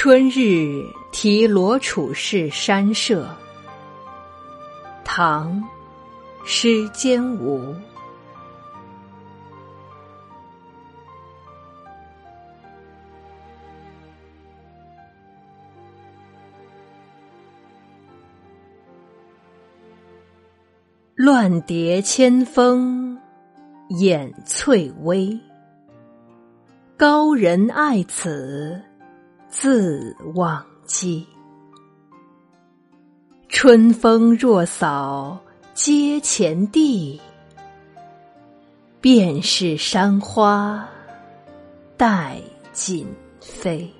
春日题罗楚氏山社，唐·施肩吾。乱蝶千峰掩翠微，高人爱此。自忘机，春风若扫阶前地，便是山花带锦飞。